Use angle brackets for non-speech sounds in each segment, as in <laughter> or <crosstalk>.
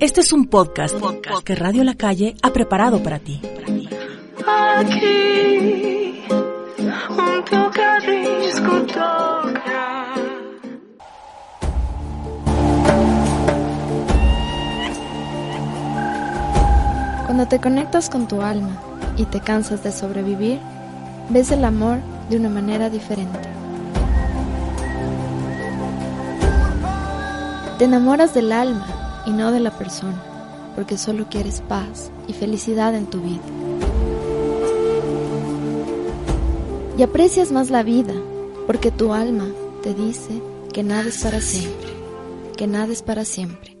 Este es un podcast, que Radio La Calle ha preparado para ti. Aquí, un disco Cuando te conectas con tu alma y te cansas de sobrevivir, ves el amor de una manera diferente. Te enamoras del alma y no de la persona, porque solo quieres paz y felicidad en tu vida. Y aprecias más la vida, porque tu alma te dice que nada es para siempre, que nada es para siempre.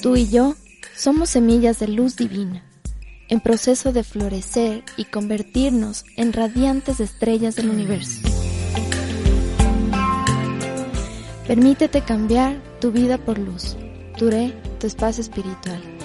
Tú y yo somos semillas de luz divina, en proceso de florecer y convertirnos en radiantes estrellas del universo. Permítete cambiar tu vida por luz. Duré tu espacio espiritual.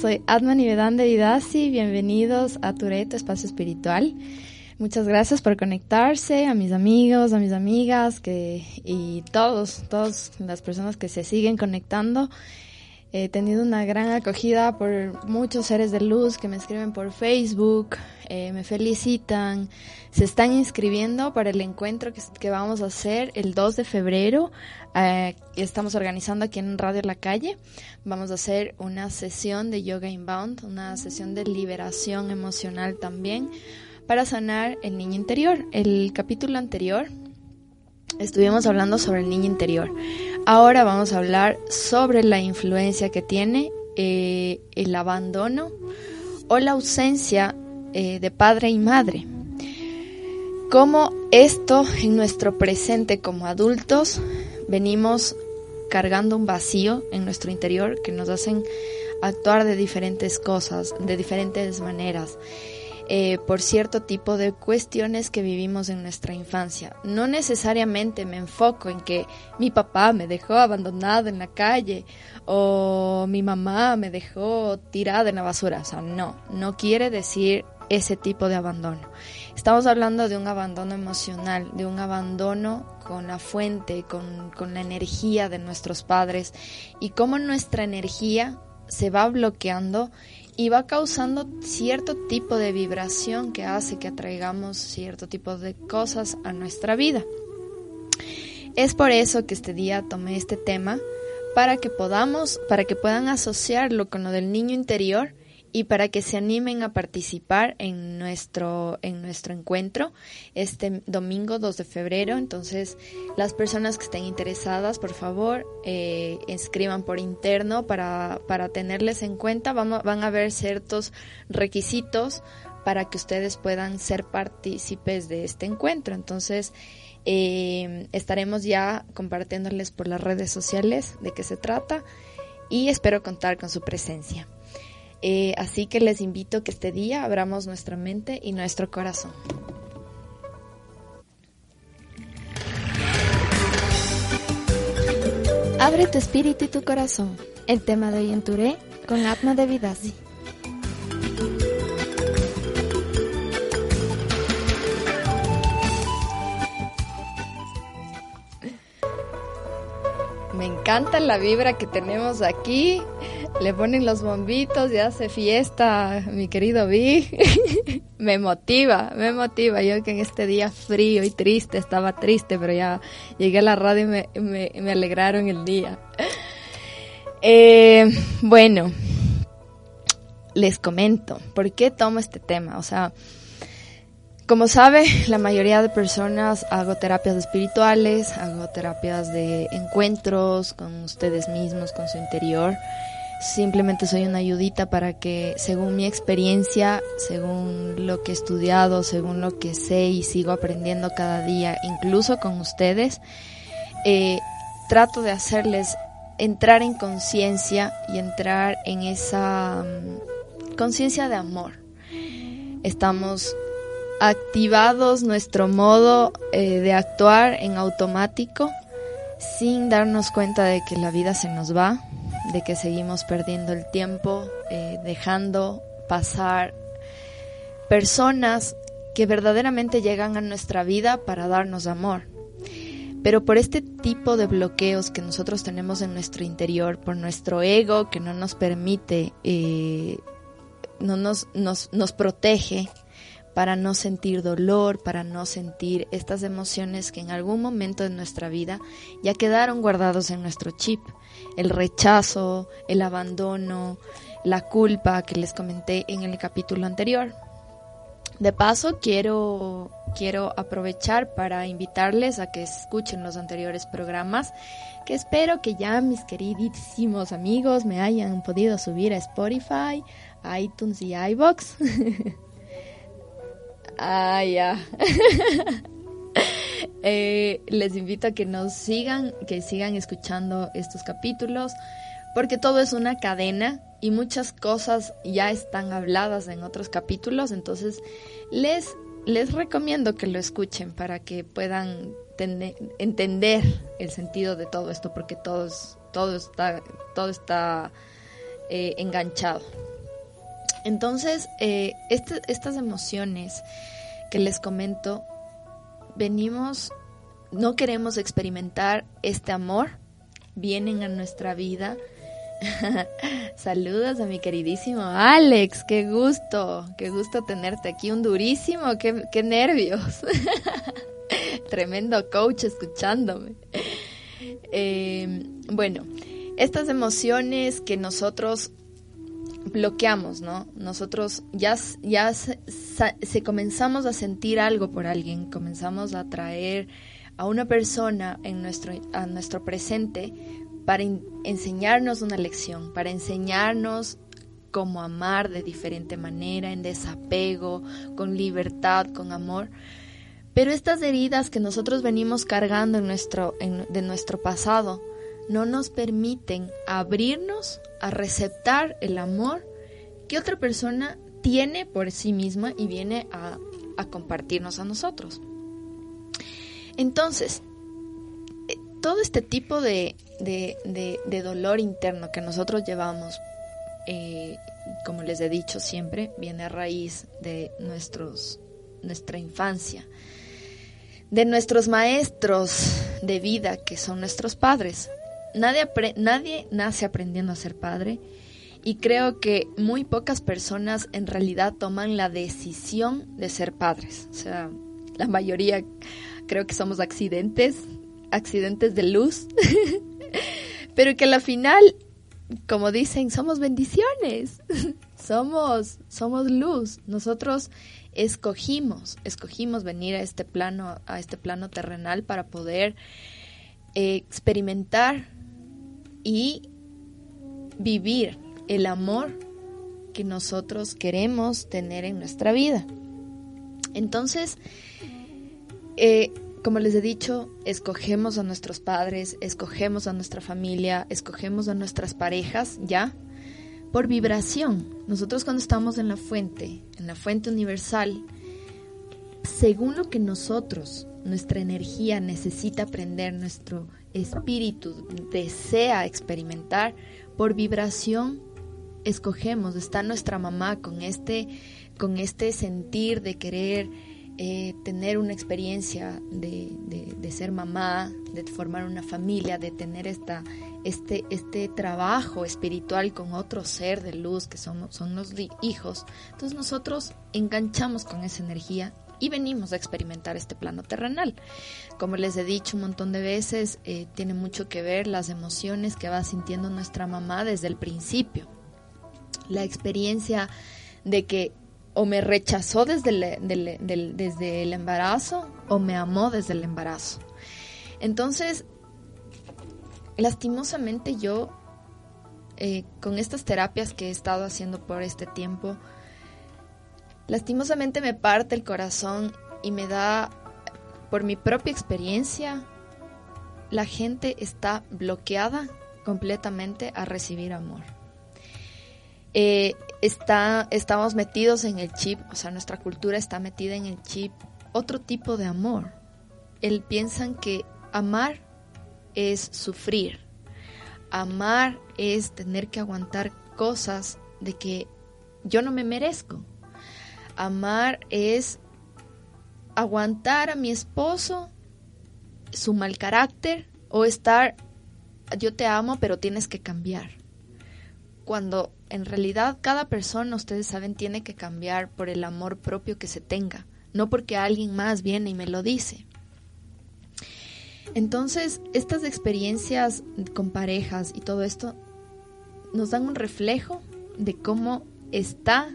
Soy Adman Nivedan de Vidasi. Bienvenidos a Tureto Espacio Espiritual. Muchas gracias por conectarse, a mis amigos, a mis amigas que, y todos, todas las personas que se siguen conectando. He tenido una gran acogida por muchos seres de luz que me escriben por Facebook, eh, me felicitan, se están inscribiendo para el encuentro que, que vamos a hacer el 2 de febrero eh, estamos organizando aquí en Radio La Calle. Vamos a hacer una sesión de Yoga Inbound, una sesión de liberación emocional también para sanar el niño interior. El capítulo anterior estuvimos hablando sobre el niño interior. Ahora vamos a hablar sobre la influencia que tiene eh, el abandono o la ausencia eh, de padre y madre. Cómo esto en nuestro presente como adultos venimos cargando un vacío en nuestro interior que nos hacen actuar de diferentes cosas, de diferentes maneras, eh, por cierto tipo de cuestiones que vivimos en nuestra infancia. No necesariamente me enfoco en que mi papá me dejó abandonado en la calle o mi mamá me dejó tirada en la basura. O sea, no, no quiere decir ese tipo de abandono. Estamos hablando de un abandono emocional, de un abandono con la fuente, con, con la energía de nuestros padres y cómo nuestra energía se va bloqueando y va causando cierto tipo de vibración que hace que atraigamos cierto tipo de cosas a nuestra vida. Es por eso que este día tomé este tema para que podamos, para que puedan asociarlo con lo del niño interior y para que se animen a participar en nuestro, en nuestro encuentro este domingo 2 de febrero. Entonces, las personas que estén interesadas, por favor, eh, escriban por interno para, para tenerles en cuenta. Vamos, van a haber ciertos requisitos para que ustedes puedan ser partícipes de este encuentro. Entonces, eh, estaremos ya compartiéndoles por las redes sociales de qué se trata y espero contar con su presencia. Eh, así que les invito que este día abramos nuestra mente y nuestro corazón. Abre tu espíritu y tu corazón. El tema de hoy en Touré con Atma de Vidasi. Me encanta la vibra que tenemos aquí le ponen los bombitos y hace fiesta, mi querido Vi. <laughs> me motiva, me motiva. Yo que en este día frío y triste, estaba triste, pero ya llegué a la radio y me, me, alegraron el día. Eh, bueno, les comento, ¿por qué tomo este tema? O sea, como sabe, la mayoría de personas hago terapias espirituales, hago terapias de encuentros con ustedes mismos, con su interior simplemente soy una ayudita para que, según mi experiencia, según lo que he estudiado, según lo que sé y sigo aprendiendo cada día, incluso con ustedes, eh, trato de hacerles entrar en conciencia y entrar en esa mm, conciencia de amor. Estamos activados nuestro modo eh, de actuar en automático sin darnos cuenta de que la vida se nos va, de que seguimos perdiendo el tiempo, eh, dejando pasar personas que verdaderamente llegan a nuestra vida para darnos amor. Pero por este tipo de bloqueos que nosotros tenemos en nuestro interior, por nuestro ego que no nos permite, eh, no nos, nos, nos protege para no sentir dolor, para no sentir estas emociones que en algún momento de nuestra vida ya quedaron guardados en nuestro chip. El rechazo, el abandono, la culpa que les comenté en el capítulo anterior. De paso, quiero, quiero aprovechar para invitarles a que escuchen los anteriores programas, que espero que ya mis queridísimos amigos me hayan podido subir a Spotify, iTunes y iBox. <laughs> ah, ya. <laughs> Eh, les invito a que nos sigan, que sigan escuchando estos capítulos, porque todo es una cadena y muchas cosas ya están habladas en otros capítulos, entonces les, les recomiendo que lo escuchen para que puedan entender el sentido de todo esto, porque todo, todo está, todo está eh, enganchado. Entonces, eh, este, estas emociones que les comento, venimos, no queremos experimentar este amor, vienen a nuestra vida. <laughs> Saludos a mi queridísimo Alex, qué gusto, qué gusto tenerte aquí, un durísimo, qué, qué nervios. <laughs> Tremendo coach escuchándome. Eh, bueno, estas emociones que nosotros bloqueamos, ¿no? Nosotros ya, ya se, comenzamos a sentir algo por alguien, comenzamos a atraer a una persona en nuestro, a nuestro presente para enseñarnos una lección, para enseñarnos cómo amar de diferente manera, en desapego, con libertad, con amor. Pero estas heridas que nosotros venimos cargando en nuestro, de nuestro pasado, no nos permiten abrirnos a receptar el amor que otra persona tiene por sí misma y viene a, compartirnos a nosotros. Entonces, eh, todo este tipo de, dolor interno que nosotros llevamos, eh, como les he dicho siempre, viene a raíz de nuestra infancia, de nuestros maestros de vida, que son nuestros padres. Nadie, nadie nace aprendiendo a ser padre y creo que muy pocas personas en realidad toman la decisión de ser padres. O sea, la mayoría creo que somos accidentes, accidentes de luz, <laughs> pero que al final, como dicen, somos bendiciones, <laughs> somos, somos luz. Nosotros escogimos, escogimos venir a este plano, a este plano terrenal para poder eh, experimentar y vivir el amor que nosotros queremos tener en nuestra vida. Entonces, eh, como les he dicho, escogemos a nuestros padres, escogemos a nuestra familia, escogemos a nuestras parejas, ¿ya? Por vibración. Nosotros cuando estamos en la fuente, en la fuente universal, según lo que nosotros, nuestra energía necesita aprender, nuestro espíritu desea experimentar, por vibración escogemos, está nuestra mamá con este, con este sentir de querer eh, tener una experiencia de, ser mamá, de formar una familia, de tener esta, este, este trabajo espiritual con otro ser de luz que somos, son los hijos. Entonces nosotros enganchamos con esa energía y venimos a experimentar este plano terrenal. Como les he dicho un montón de veces, eh, tiene mucho que ver las emociones que va sintiendo nuestra mamá desde el principio la experiencia de que o me rechazó desde el, desde el embarazo o me amó desde el embarazo. Entonces, lastimosamente yo, eh, con estas terapias que he estado haciendo por este tiempo, lastimosamente me parte el corazón y me da, por mi propia experiencia, la gente está bloqueada completamente a recibir amor. Eh, está, estamos metidos en el chip, o sea, nuestra cultura está metida en el chip otro tipo de amor. Él piensan que amar es sufrir, amar es tener que aguantar cosas de que yo no me merezco. Amar es aguantar a mi esposo su mal carácter o estar yo te amo pero tienes que cambiar. Cuando en realidad cada persona, ustedes saben, tiene que cambiar por el amor propio que se tenga, no porque alguien más viene y me lo dice. Entonces, estas experiencias con parejas y todo esto nos dan un reflejo de cómo está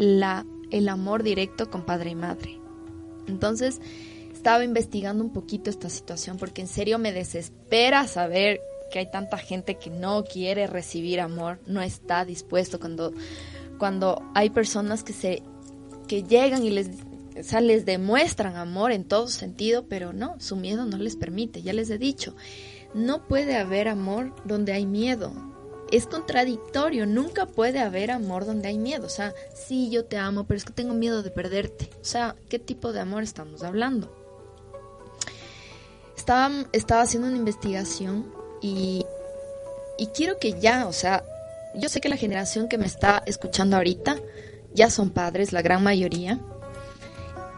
la, el amor directo con padre y madre. Entonces, estaba investigando un poquito esta situación porque en serio me desespera saber que hay tanta gente que no quiere recibir amor, no está dispuesto cuando cuando hay personas que se que llegan y les les demuestran amor en todo sentido, pero no, su miedo no les permite, ya les he dicho. No puede haber amor donde hay miedo es contradictorio, nunca puede haber amor donde hay miedo. O sea, sí, yo te amo, pero es que tengo miedo de perderte. O sea, ¿qué tipo de amor estamos hablando? Estaba, estaba haciendo una investigación y, y quiero que ya, o sea, yo sé que la generación que me está escuchando ahorita ya son padres, la gran mayoría.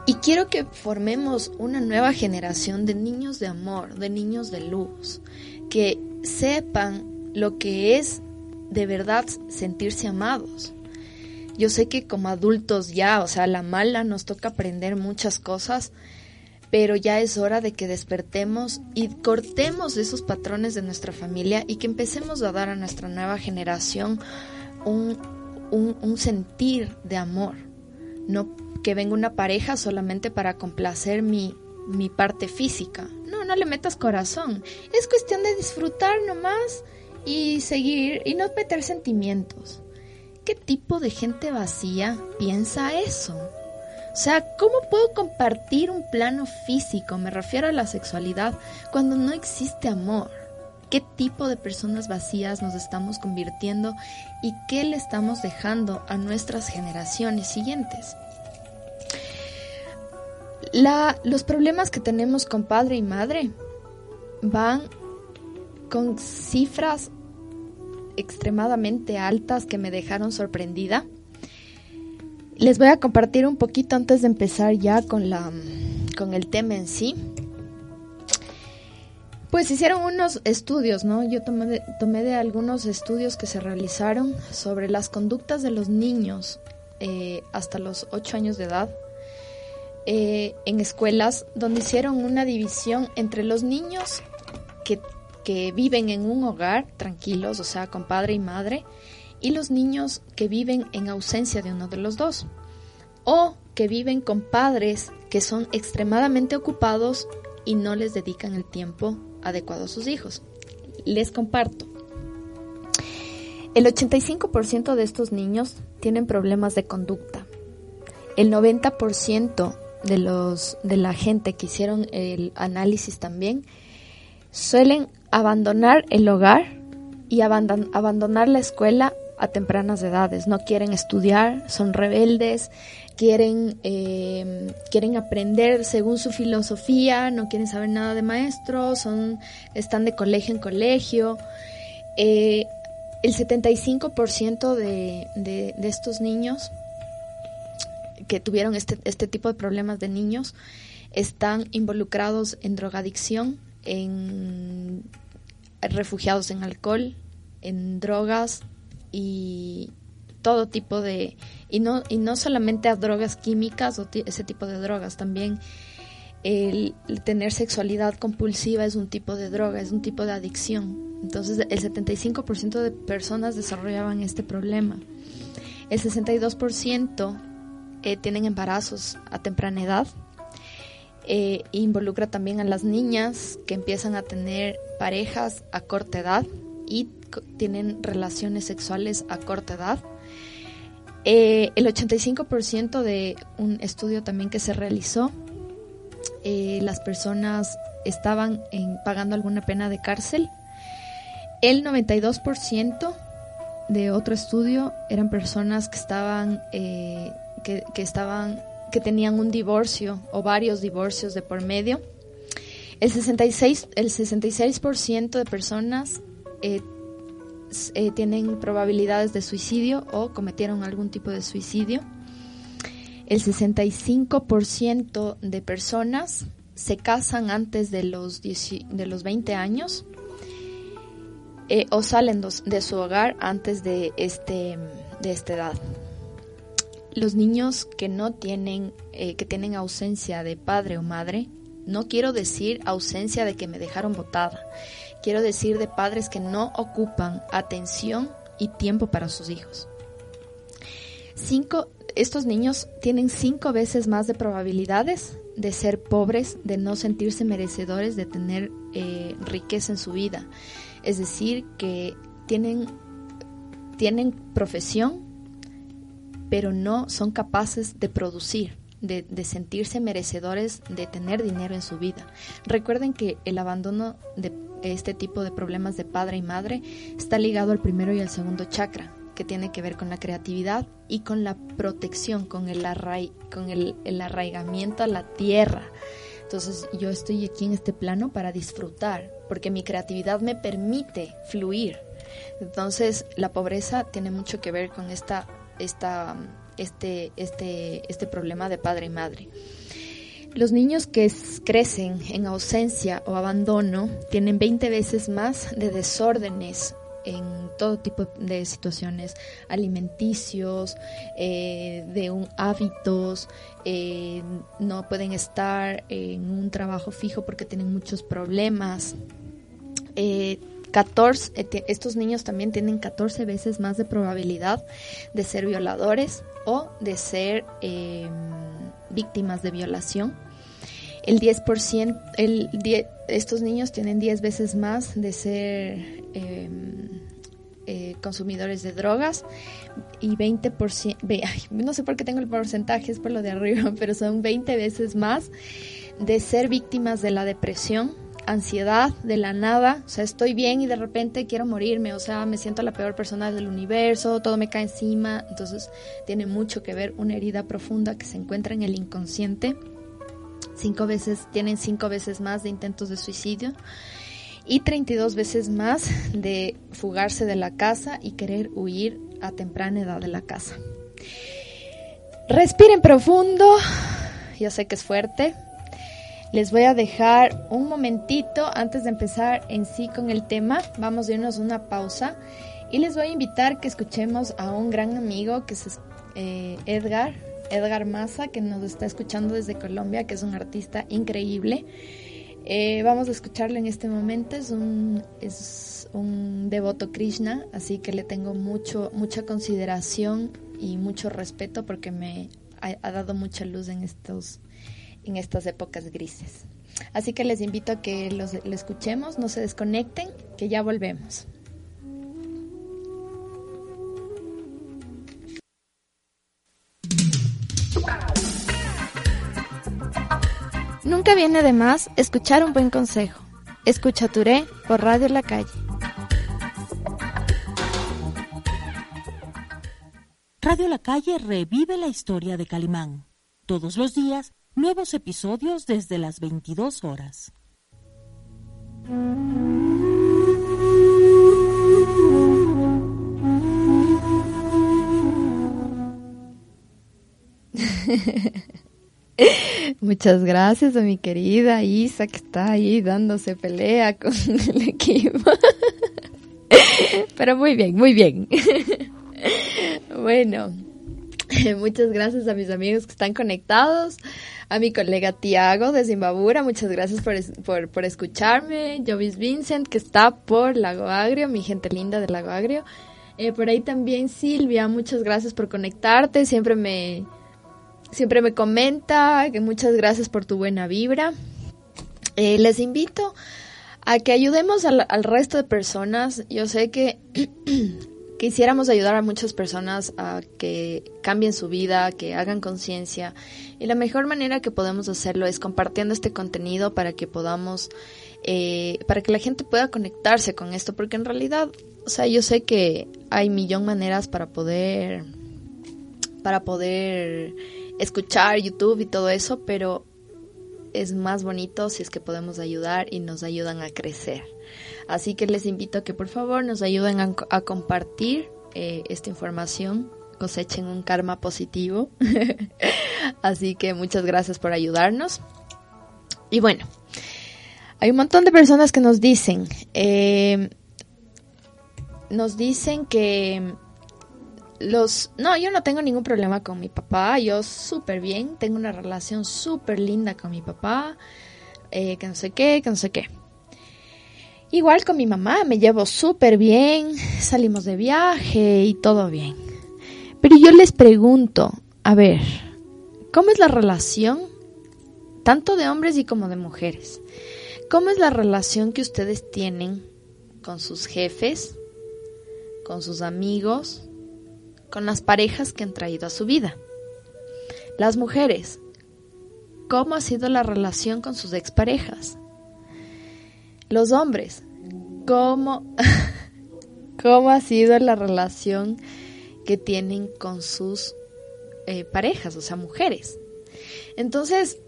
Y quiero que formemos una nueva generación de niños de amor, de niños de luz, que sepan lo que es de verdad sentirse amados. Yo sé que como adultos ya, o sea, la mala nos toca aprender muchas cosas, pero ya es hora de que despertemos y cortemos esos patrones de nuestra familia y que empecemos a dar a nuestra nueva generación un, un sentir de amor. No que venga una pareja solamente para complacer mi, mi parte física. No, no le metas corazón. Es cuestión de disfrutar nomás y seguir y no meter sentimientos. ¿Qué tipo de gente vacía piensa eso? O sea, ¿cómo puedo compartir un plano físico, me refiero a la sexualidad, cuando no existe amor? ¿Qué tipo de personas vacías nos estamos convirtiendo y qué le estamos dejando a nuestras generaciones siguientes? La, los problemas que tenemos con padre y madre van con cifras extremadamente altas que me dejaron sorprendida. Les voy a compartir un poquito antes de empezar ya con, la, con el tema en sí. Pues hicieron unos estudios, ¿no? Yo tomé de, tomé de algunos estudios que se realizaron sobre las conductas de los niños eh, hasta los 8 años de edad eh, en escuelas donde hicieron una división entre los niños que que viven en un hogar tranquilos, o sea, con padre y madre, y los niños que viven en ausencia de uno de los dos, o que viven con padres que son extremadamente ocupados y no les dedican el tiempo adecuado a sus hijos. Les comparto. El 85% de estos niños tienen problemas de conducta. El 90% de los de la gente que hicieron el análisis también suelen abandonar el hogar y abandonar la escuela a tempranas edades. No quieren estudiar, son rebeldes, quieren, eh, quieren aprender según su filosofía, no quieren saber nada de maestros, son, están de colegio en colegio. Eh, el 75% de, de, de estos niños que tuvieron este, este tipo de problemas de niños están involucrados en drogadicción, en refugiados en alcohol, en drogas y todo tipo de y no y no solamente a drogas químicas o ese tipo de drogas también el, tener sexualidad compulsiva es un tipo de droga es un tipo de adicción. Entonces el 75% de personas desarrollaban este problema. El 62% eh, tienen embarazos a temprana edad eh, involucra también a las niñas que empiezan a tener parejas a corta edad y tienen relaciones sexuales a corta edad. Eh, el 85% de un estudio también que se realizó, eh, las personas estaban pagando alguna pena de cárcel. El 92% de otro estudio eran personas que estaban, que, estaban, que tenían un divorcio o varios divorcios de por medio. El 66, el 66% de personas eh, eh, tienen probabilidades de suicidio o cometieron algún tipo de suicidio. El 65% de personas se casan antes de los, de los 20 años eh, o salen de su hogar antes de, este, de esta edad. Los niños que no tienen, eh, que tienen ausencia de padre o madre, no quiero decir ausencia de que me dejaron botada, quiero decir de padres que no ocupan atención y tiempo para sus hijos. Cinco, estos niños tienen cinco veces más de probabilidades de ser pobres, de no sentirse merecedores de tener eh, riqueza en su vida. Es decir, que tienen, tienen profesión, pero no son capaces de producir, de, de, sentirse merecedores de tener dinero en su vida. Recuerden que el abandono de este tipo de problemas de padre y madre está ligado al primero y al segundo chakra, que tiene que ver con la creatividad y con la protección, con el, con el, el arraigamiento a la tierra. Entonces yo estoy aquí en este plano para disfrutar, porque mi creatividad me permite fluir. Entonces la pobreza tiene mucho que ver con esta, esta, este, este, este problema de padre y madre. Los niños que crecen en ausencia o abandono tienen 20 veces más de desórdenes en todo tipo de situaciones alimenticios, eh, de un, hábitos, eh, no pueden estar en un trabajo fijo porque tienen muchos problemas. 14, eh, estos niños también tienen 14 veces más de probabilidad de ser violadores o de ser em, víctimas de violación. El 10%, el estos niños tienen 10 veces más de ser em, eh, consumidores de drogas y 20%, <laughs> no sé por qué tengo el porcentaje, es por lo de arriba, <laughs> pero son 20 veces más de ser víctimas de la depresión, ansiedad, de la nada, o sea, estoy bien y de repente quiero morirme, o sea, me siento la peor persona del universo, todo me cae encima, entonces tiene mucho que ver una herida profunda que se encuentra en el inconsciente cinco veces, tienen cinco veces más de intentos de suicidio y 32 veces más de fugarse de la casa y querer huir a temprana edad de la casa. Respiren profundo, yo sé que es fuerte. Les voy a dejar un momentito antes de empezar en sí con el tema. Vamos a irnos una pausa y les voy a invitar que escuchemos a un gran amigo que es eh, Edgar Edgar Maza, que nos está escuchando desde Colombia, que es un artista increíble. Eh, vamos a escucharle en este momento, es un, es un devoto Krishna, así que le tengo mucho, mucha consideración y mucho respeto porque me ha, dado mucha luz en, estos, en estas épocas grises. Así que les invito a que los, lo escuchemos, no se desconecten, que ya volvemos. Nunca viene de más escuchar un buen consejo. Escucha Touré por Radio La Calle. Radio La Calle revive la historia de Calimán. Todos los días, nuevos episodios desde las 22 horas. <laughs> Muchas gracias a mi querida Isa que está ahí dándose pelea con <laughs> el equipo. <laughs> Pero muy bien, muy bien. Bueno, <laughs> muchas gracias a mis amigos que están conectados, a mi colega Tiago de Zimbabura, muchas gracias por, por, por escucharme, Jovis Vincent que está por Lago Agrio, mi gente linda de Lago Agrio. Eh, por ahí también Silvia, muchas gracias por conectarte, siempre me, siempre me comenta que muchas gracias por tu buena vibra. Eh, les invito a que ayudemos al, resto de personas. Yo sé que <clears throat> quisiéramos ayudar a muchas personas a que cambien su vida, que hagan conciencia. Y la mejor manera que podemos hacerlo es compartiendo este contenido para que podamos eh, para que la gente pueda conectarse con esto, porque en realidad, o sea, yo sé que hay millón maneras para poder, para poder escuchar YouTube y todo eso, pero es más bonito si es que podemos ayudar y nos ayudan a crecer. Así que les invito a que por favor nos ayuden a, compartir eh, esta información, cosechen un karma positivo. <laughs> Así que muchas gracias por ayudarnos. Y bueno, hay un montón de personas que nos dicen, eh, nos dicen que los... No, yo no tengo ningún problema con mi papá, yo súper bien, tengo una relación súper linda con mi papá, eh, que no sé qué, que no sé qué. Igual con mi mamá, me llevo súper bien, salimos de viaje y todo bien. Pero yo les pregunto, a ver, ¿cómo es la relación tanto de hombres y como de mujeres? ¿Cómo es la relación que ustedes tienen con sus jefes, con sus amigos, con las parejas que han traído a su vida? Las mujeres, ¿cómo ha sido la relación con sus exparejas? Los hombres, ¿cómo, <laughs> cómo ha sido la relación que tienen con sus eh, parejas, o sea, mujeres? Entonces,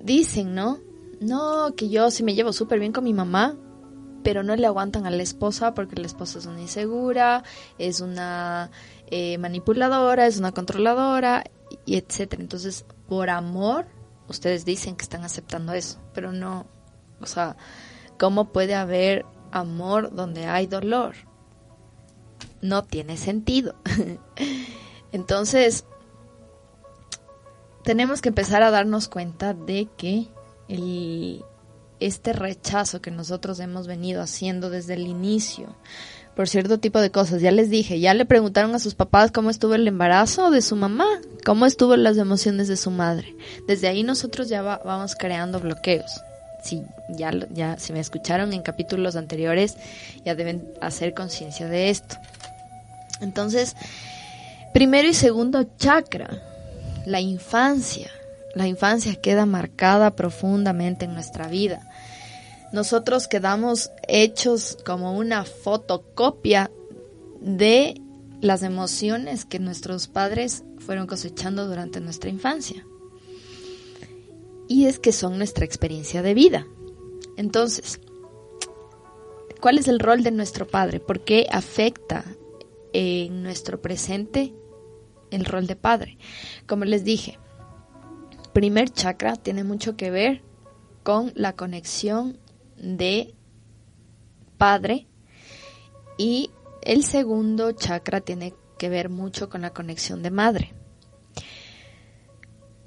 dicen, ¿no? No, que yo sí me llevo súper bien con mi mamá, pero no le aguantan a la esposa porque la esposa es una insegura, es una eh, manipuladora, es una controladora, y etcétera. Entonces, por amor, ustedes dicen que están aceptando eso, pero no, o sea, ¿Cómo puede haber amor donde hay dolor? No tiene sentido. <laughs> Entonces, tenemos que empezar a darnos cuenta de que el, este rechazo que nosotros hemos venido haciendo desde el inicio por cierto tipo de cosas. Ya les dije, ya le preguntaron a sus papás cómo estuvo el embarazo de su mamá, cómo estuvo las emociones de su madre. Desde ahí nosotros ya vamos creando bloqueos si ya, ya si me escucharon en capítulos anteriores, ya deben hacer conciencia de esto. Entonces, primero y segundo chakra, la infancia. La infancia queda marcada profundamente en nuestra vida. Nosotros quedamos hechos como una fotocopia de las emociones que nuestros padres fueron cosechando durante nuestra infancia y es que son nuestra experiencia de vida. Entonces, ¿cuál es el rol de nuestro padre? ¿Por qué afecta en nuestro presente el rol de padre? Como les dije, primer chakra tiene mucho que ver con la conexión de padre y el segundo chakra tiene que ver mucho con la conexión de madre.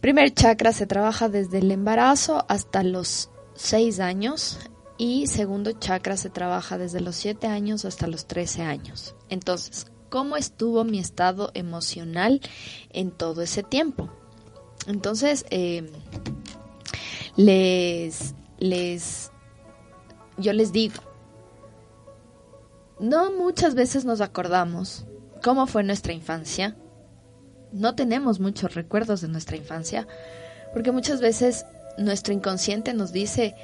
Primer chakra se trabaja desde el embarazo hasta los 6 años y segundo chakra se trabaja desde los 7 años hasta los 13 años. Entonces, ¿cómo estuvo mi estado emocional en todo ese tiempo? Entonces, eh, les, les, yo les digo, no muchas veces nos acordamos cómo fue nuestra infancia, no tenemos muchos recuerdos de nuestra infancia, porque muchas veces nuestro inconsciente nos dice,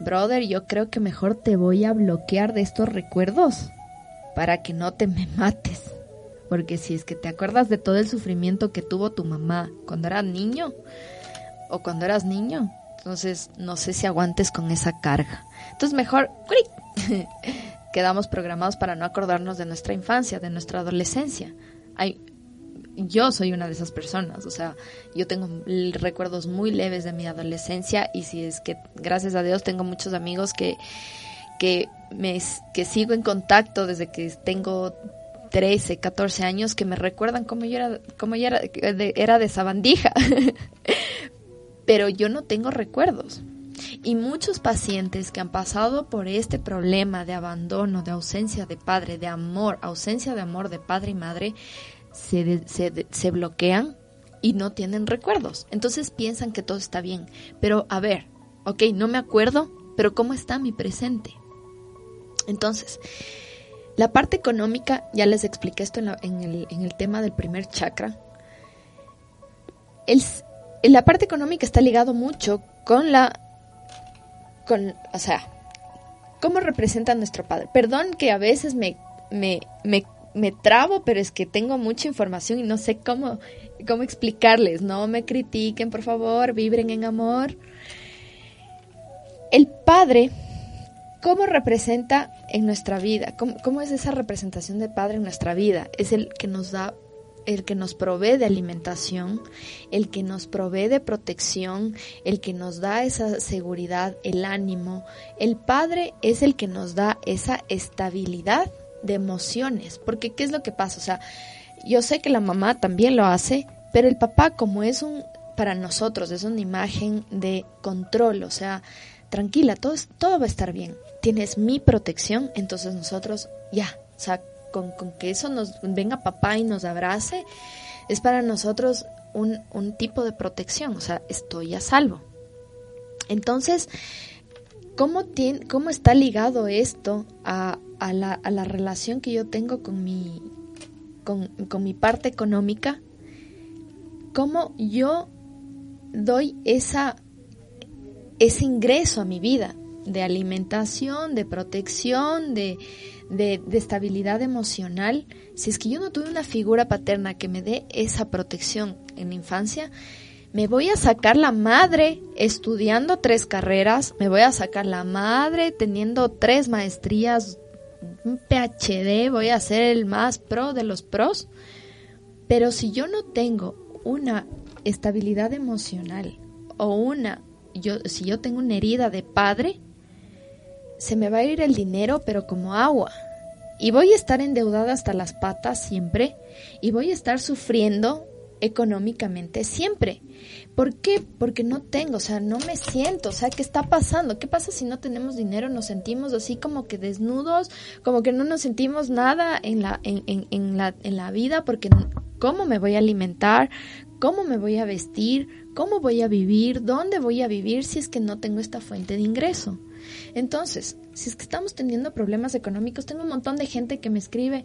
brother, yo creo que mejor te voy a bloquear de estos recuerdos para que no te me mates. Porque si es que te acuerdas de todo el sufrimiento que tuvo tu mamá cuando eras niño o cuando eras niño, entonces no sé si aguantes con esa carga. Entonces mejor <laughs> quedamos programados para no acordarnos de nuestra infancia, de nuestra adolescencia. Hay yo soy una de esas personas, o sea, yo tengo recuerdos muy leves de mi adolescencia y si es que gracias a Dios tengo muchos amigos que que me que sigo en contacto desde que tengo 13, 14 años que me recuerdan cómo yo era cómo yo era de, era de sabandija. <laughs> Pero yo no tengo recuerdos. Y muchos pacientes que han pasado por este problema de abandono, de ausencia de padre, de amor, ausencia de amor de padre y madre, se, se, bloquean y no tienen recuerdos. Entonces piensan que todo está bien. Pero a ver, ok, no me acuerdo, pero ¿cómo está mi presente? Entonces, la parte económica, ya les expliqué esto en, el, en el, tema del primer chakra. La parte económica está ligado mucho con la, con, o sea, ¿Cómo representa nuestro padre? Perdón que a veces me, me, me trabo, pero es que tengo mucha información y no sé cómo, cómo explicarles. No me critiquen, por favor, vibren en amor. El padre, ¿cómo representa en nuestra vida? ¿Cómo, ¿Cómo, es esa representación de padre en nuestra vida? Es el que nos da el que nos provee de alimentación, el que nos provee de protección, el que nos da esa seguridad, el ánimo. El Padre es el que nos da esa estabilidad de emociones, porque ¿qué es lo que pasa? O sea, yo sé que la mamá también lo hace, pero el papá como es un, para nosotros, es una imagen de control, o sea, tranquila, todo, todo va a estar bien. Tienes mi protección, entonces nosotros ya, o sea, con, que eso nos venga papá y nos abrace, es para nosotros un, un tipo de protección, o sea, estoy a salvo. Entonces, ¿cómo, tiene, cómo está ligado esto a, a, la, a, la, relación que yo tengo con mi, con, con mi parte económica? ¿Cómo yo doy esa, ese ingreso a mi vida de alimentación, de protección, de, de, estabilidad emocional, si es que yo no tuve una figura paterna que me dé esa protección en la infancia, me voy a sacar la madre estudiando tres carreras, me voy a sacar la madre teniendo tres maestrías, un PhD, voy a ser el más pro de los pros. Pero si yo no tengo una estabilidad emocional o una, yo, si yo tengo una herida de padre, se me va a ir el dinero, pero como agua. Y voy a estar endeudada hasta las patas siempre. Y voy a estar sufriendo económicamente siempre. ¿Por qué? Porque no tengo, o sea, no me siento, o sea, ¿qué está pasando? ¿Qué pasa si no tenemos dinero? Nos sentimos así como que desnudos, como que no nos sentimos nada en la, en, en, la, en la vida, porque ¿cómo me voy a alimentar? ¿Cómo me voy a vestir? ¿Cómo voy a vivir? ¿Dónde voy a vivir si es que no tengo esta fuente de ingreso? Entonces, si es que estamos teniendo problemas económicos, tengo un montón de gente que me escribe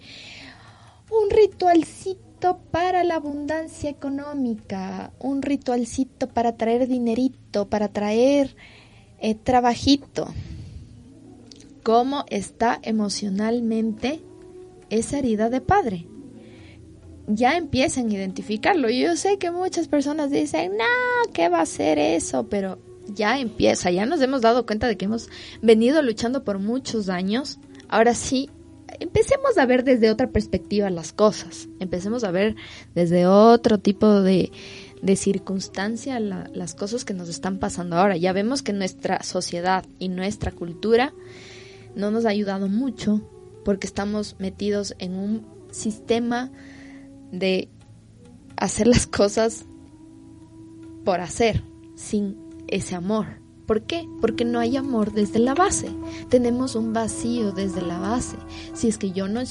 un ritualcito para la abundancia económica, un ritualcito para traer dinerito, para traer eh, trabajito. ¿Cómo está emocionalmente esa herida de padre? ya empiecen a identificarlo. Yo sé que muchas personas dicen, no, ¿qué va a ser eso? Pero ya empieza, ya nos hemos dado cuenta de que hemos venido luchando por muchos años. Ahora sí, empecemos a ver desde otra perspectiva las cosas, empecemos a ver desde otro tipo de, de circunstancia las cosas que nos están pasando ahora. Ya vemos que nuestra sociedad y nuestra cultura no nos ha ayudado mucho porque estamos metidos en un sistema de hacer las cosas por hacer, sin ese amor. ¿Por qué? Porque no hay amor desde la base. Tenemos un vacío desde la base. Si es que yo no,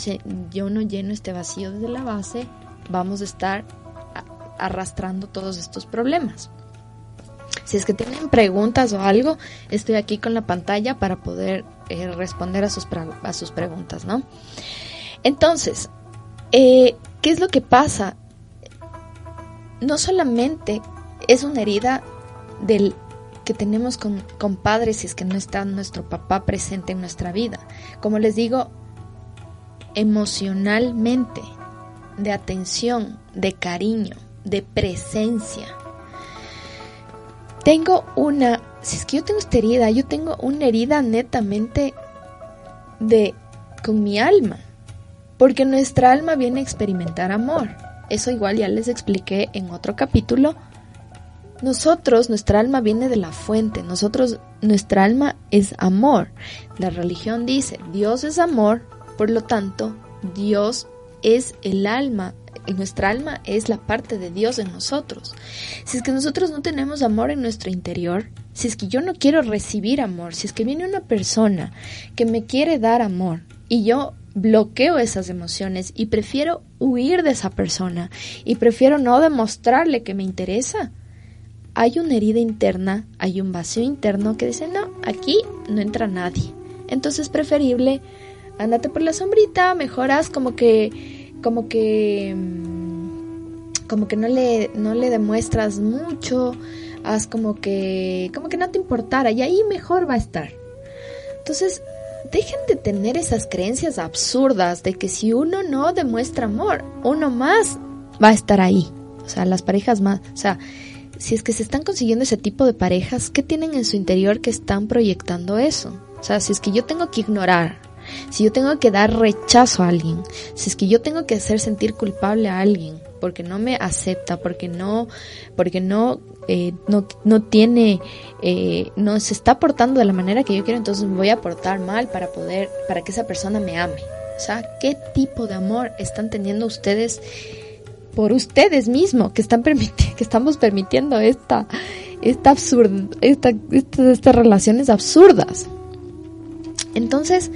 yo no lleno este vacío desde la base, vamos a estar arrastrando todos estos problemas. Si es que tienen preguntas o algo, estoy aquí con la pantalla para poder eh, responder a sus, a sus preguntas, ¿no? Entonces, eh, ¿qué es lo que pasa? No solamente es una herida del que tenemos con, padres si es que no está nuestro papá presente en nuestra vida. Como les digo, emocionalmente, de atención, de cariño, de presencia. Tengo una, si es que yo tengo esta herida, yo tengo una herida netamente de con mi alma, porque nuestra alma viene a experimentar amor. Eso igual ya les expliqué en otro capítulo nosotros, nuestra alma viene de la fuente, nosotros, nuestra alma es amor. La religión dice, Dios es amor, por lo tanto, Dios es el alma, nuestra alma es la parte de Dios en nosotros. Si es que nosotros no tenemos amor en nuestro interior, si es que yo no quiero recibir amor, si es que viene una persona que me quiere dar amor y yo bloqueo esas emociones y prefiero huir de esa persona y prefiero no demostrarle que me interesa, hay una herida interna, hay un vacío interno que dice, no, aquí no entra nadie. Entonces es preferible, ándate por la sombrita, mejoras como que, como que, mm, como que no le, no le demuestras mucho, haz como que, como que no te importara y ahí mejor va a estar. Entonces, dejen de tener esas creencias absurdas de que si uno no demuestra amor, uno más va a estar ahí. O sea, las parejas más, o sea, si es que se están consiguiendo ese tipo de parejas, ¿qué tienen en su interior que están proyectando eso? O sea, si es que yo tengo que ignorar, si yo tengo que dar rechazo a alguien, si es que yo tengo que hacer sentir culpable a alguien porque no me acepta, porque no, porque no, eh, no, no tiene, eh, no se está portando de la manera que yo quiero, entonces me voy a portar mal para poder, para que esa persona me ame. O sea, ¿qué tipo de amor están teniendo ustedes por ustedes mismos que están que estamos permitiendo esta, esta esta, estas relaciones absurdas? Entonces,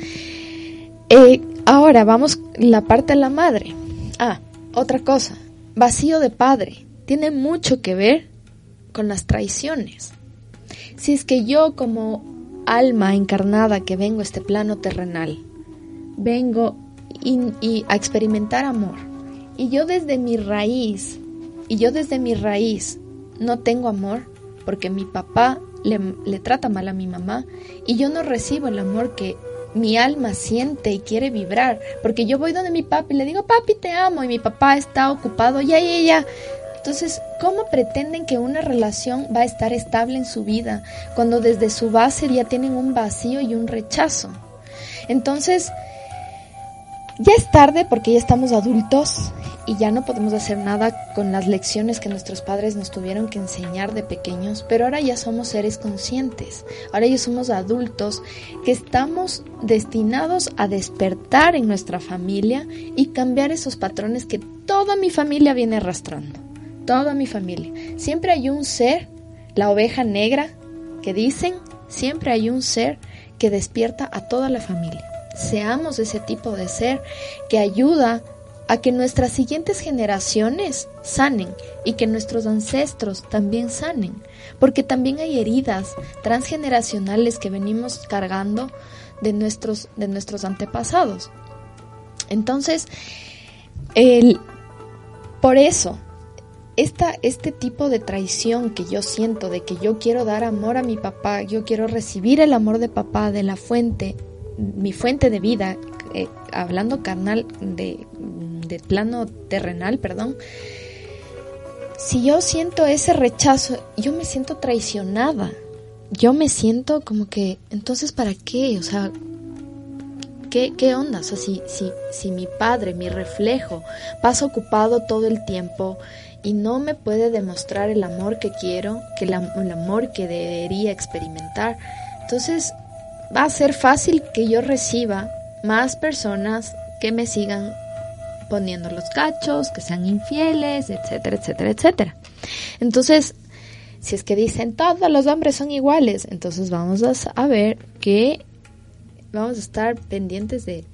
eh, ahora vamos la parte de la madre. Ah, otra cosa, vacío de padre. Tiene mucho que ver con las traiciones. Si es que yo como alma encarnada que vengo a este plano terrenal, vengo y, a experimentar amor, y yo desde mi raíz, y yo desde mi raíz no tengo amor, porque mi papá le, le trata mal a mi mamá, y yo no recibo el amor que mi alma siente y quiere vibrar, porque yo voy donde mi papi y le digo, papi, te amo, y mi papá está ocupado, ya, ya, ya. Entonces, ¿cómo pretenden que una relación va a estar estable en su vida cuando desde su base ya tienen un vacío y un rechazo? Entonces, ya es tarde porque ya estamos adultos y ya no podemos hacer nada con las lecciones que nuestros padres nos tuvieron que enseñar de pequeños, pero ahora ya somos seres conscientes, ahora ya somos adultos que estamos destinados a despertar en nuestra familia y cambiar esos patrones que toda mi familia viene arrastrando, toda mi familia. Siempre hay un ser, la oveja negra, que dicen, siempre hay un ser que despierta a toda la familia. Seamos ese tipo de ser que ayuda a que nuestras siguientes generaciones sanen y que nuestros ancestros también sanen, porque también hay heridas transgeneracionales que venimos cargando de nuestros, de nuestros antepasados. Entonces, el, por eso, esta, este tipo de traición que yo siento, de que yo quiero dar amor a mi papá, yo quiero recibir el amor de papá, de la fuente, mi fuente de vida, eh, hablando carnal de de plano terrenal, perdón, si yo siento ese rechazo, yo me siento traicionada. Yo me siento como que, entonces, ¿para qué? O sea, ¿qué, qué onda? O sea, si, si, si mi padre, mi reflejo, pasa ocupado todo el tiempo y no me puede demostrar el amor que quiero, que el amor que debería experimentar, entonces va a ser fácil que yo reciba más personas que me sigan poniendo los cachos, que sean infieles, etcétera, etcétera, etcétera. Entonces, si es que dicen todos los hombres son iguales, entonces vamos a ver que vamos a estar pendientes de,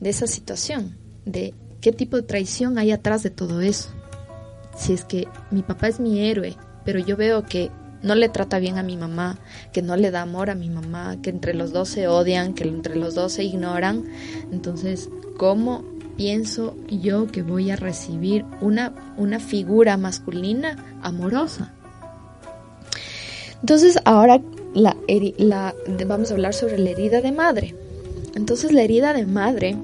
de esa situación, de qué tipo de traición hay atrás de todo eso. Si es que mi papá es mi héroe, pero yo veo que no le trata bien a mi mamá, que no le da amor a mi mamá, que entre los dos se odian, que entre los dos se ignoran, entonces, ¿cómo pienso yo que voy a recibir una, una figura masculina amorosa. Entonces ahora la, la, vamos a hablar sobre la herida de madre. Entonces la herida de madre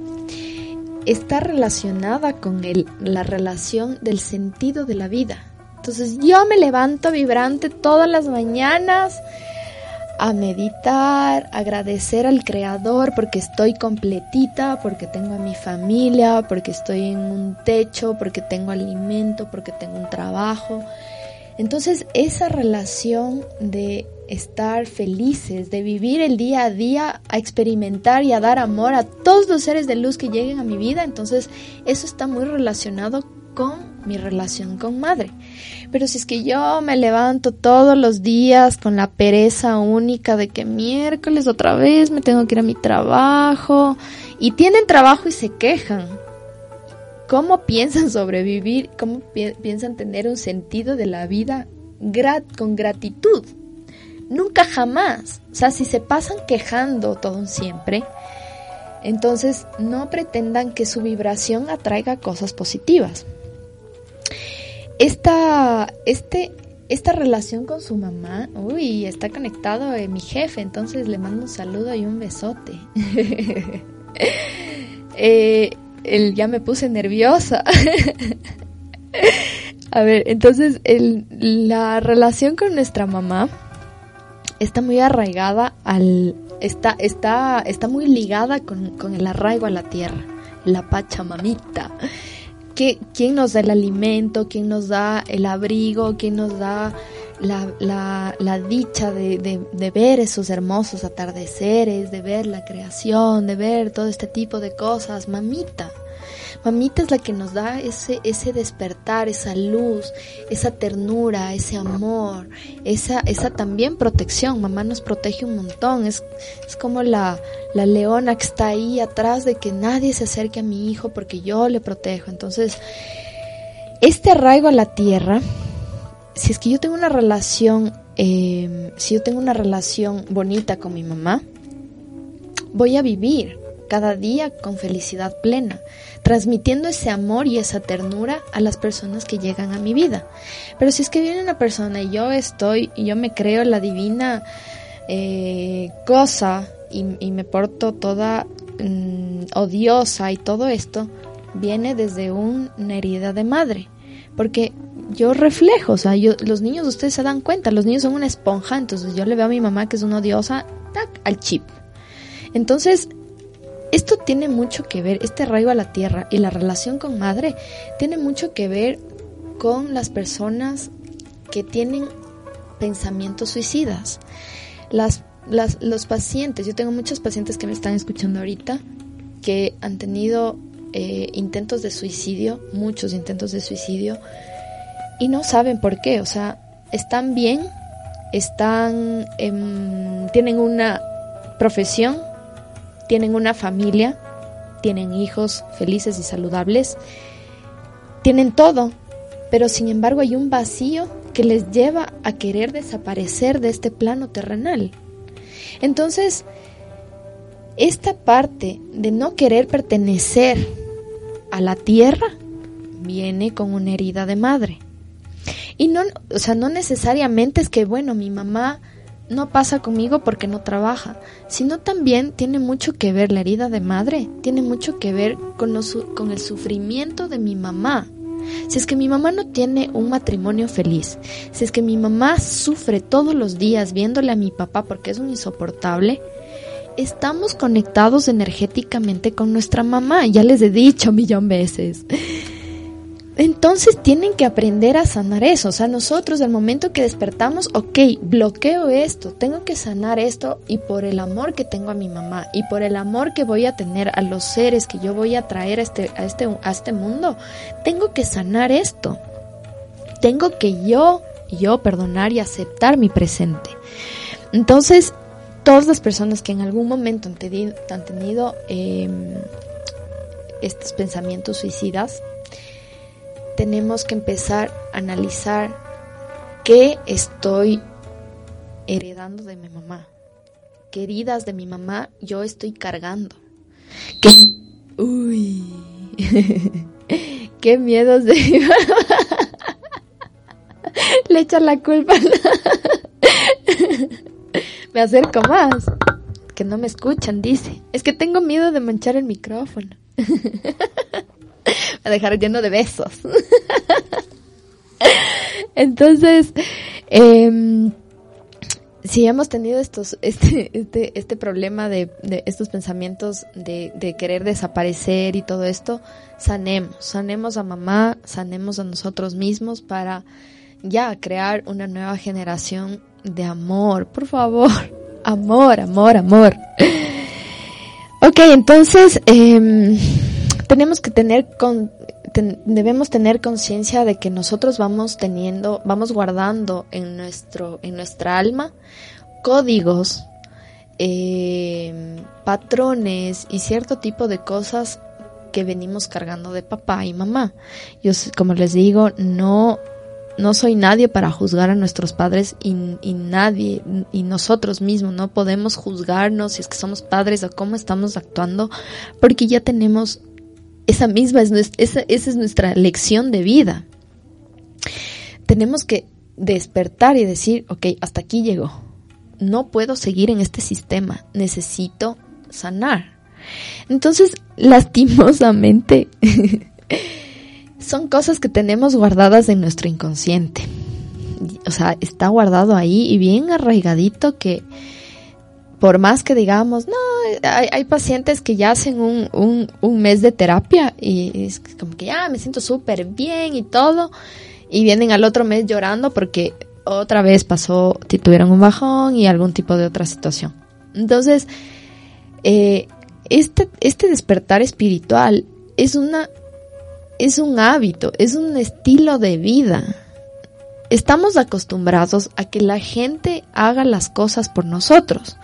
está relacionada con el, la relación del sentido de la vida. Entonces yo me levanto vibrante todas las mañanas a meditar, agradecer al Creador porque estoy completita, porque tengo a mi familia, porque estoy en un techo, porque tengo alimento, porque tengo un trabajo. Entonces esa relación de estar felices, de vivir el día a día, a experimentar y a dar amor a todos los seres de luz que lleguen a mi vida, entonces eso está muy relacionado con mi relación con madre. Pero si es que yo me levanto todos los días con la pereza única de que miércoles otra vez me tengo que ir a mi trabajo y tienen trabajo y se quejan, ¿cómo piensan sobrevivir? ¿Cómo piensan tener un sentido de la vida con gratitud? Nunca jamás. O sea, si se pasan quejando todo siempre, entonces no pretendan que su vibración atraiga cosas positivas esta, este, esta relación con su mamá, uy, está conectado eh, mi jefe, entonces le mando un saludo y un besote. <laughs> eh, ya me puse nerviosa. <laughs> A ver, entonces el, la relación con nuestra mamá está muy arraigada al está está está muy ligada con, con el arraigo a la tierra, la pachamamita. ¿Quién nos da el alimento? ¿Quién nos da el abrigo? ¿Quién nos da la, la, la dicha de, de, de, ver esos hermosos atardeceres, de ver la creación, de ver todo este tipo de cosas? Mamita. Mamita es la que nos da ese, ese despertar, esa luz, esa ternura, ese amor, esa, esa también protección. Mamá nos protege un montón. Es, es como la, la leona que está ahí atrás de que nadie se acerque a mi hijo porque yo le protejo. Entonces, este arraigo a la tierra, si es que yo tengo una relación, eh, si yo tengo una relación bonita con mi mamá, voy a vivir cada día con felicidad plena, transmitiendo ese amor y esa ternura a las personas que llegan a mi vida. Pero si es que viene una persona y yo estoy, y yo me creo la divina eh, cosa y, me porto toda mmm, odiosa y todo esto, viene desde un, una herida de madre. Porque yo reflejo, o sea, yo, los niños, ustedes se dan cuenta, los niños son una esponja, entonces yo le veo a mi mamá que es una odiosa, tac, al chip. Entonces, esto tiene mucho que ver, este arraigo a la tierra y la relación con madre tiene mucho que ver con las personas que tienen pensamientos suicidas. Las, las, los pacientes, yo tengo muchos pacientes que me están escuchando ahorita que han tenido eh, intentos de suicidio, muchos intentos de suicidio, y no saben por qué, o sea, están bien, están, eh, tienen una profesión, tienen una familia, tienen hijos felices y saludables, tienen todo, pero sin embargo hay un vacío que les lleva a querer desaparecer de este plano terrenal. Entonces, esta parte de no querer pertenecer a la tierra viene con una herida de madre. Y no, o sea, no necesariamente es que, bueno, mi mamá no pasa conmigo porque no trabaja, sino también tiene mucho que ver la herida de madre, tiene mucho que ver con, los, con el sufrimiento de mi mamá. Si es que mi mamá no tiene un matrimonio feliz, si es que mi mamá sufre todos los días viéndole a mi papá porque es un insoportable, estamos conectados energéticamente con nuestra mamá, ya les he dicho un millón veces. Entonces tienen que aprender a sanar eso. O sea, nosotros del momento que despertamos, ok, bloqueo esto, tengo que sanar esto y por el amor que tengo a mi mamá y por el amor que voy a tener a los seres que yo voy a traer a este, a este, a este mundo, tengo que sanar esto. Tengo que yo, yo perdonar y aceptar mi presente. Entonces, todas las personas que en algún momento han tenido, han tenido eh, estos pensamientos suicidas, tenemos que empezar a analizar qué estoy heredando de mi mamá. ¿Qué heridas de mi mamá yo estoy cargando? ¿Qué, uy, <laughs> qué miedos de mi mamá. <laughs> Le echan la culpa. <laughs> me acerco más. Que no me escuchan, dice. Es que tengo miedo de manchar el micrófono a dejar lleno de besos. <laughs> Entonces, eh, si hemos tenido estos, <laughs> este, este, este problema de, de estos pensamientos de, de, querer desaparecer y todo esto, sanemos, sanemos a mamá, sanemos a nosotros mismos para ya crear una nueva generación de amor, por favor, <laughs> amor, amor, amor. Ok, entonces, eh, tenemos que tener con, debemos tener conciencia de que nosotros vamos teniendo, vamos guardando en nuestro, en nuestra alma códigos, eh, patrones y cierto tipo de cosas que venimos cargando de papá y mamá. Yo, como les digo, no, no soy nadie para juzgar a nuestros padres y, y, nadie, y nosotros mismos no podemos juzgarnos si es que somos padres o cómo estamos actuando, porque ya tenemos esa misma es nuestra, esa, esa es nuestra lección de vida. Tenemos que despertar y decir, ok, hasta aquí llegó. No puedo seguir en este sistema, necesito sanar. Entonces, <laughs> lastimosamente, <laughs> son cosas que tenemos guardadas en nuestro inconsciente. O sea, está guardado ahí y bien arraigadito que por más que digamos, no, hay, pacientes que ya hacen un, un, mes de terapia y es como que ya me siento súper bien y todo, y vienen al otro mes llorando porque otra vez pasó, tuvieron un bajón y algún tipo de otra situación. Entonces, eh, este, este despertar espiritual es una, es un hábito, es un estilo de vida estamos acostumbrados a que la gente haga las cosas por nosotros.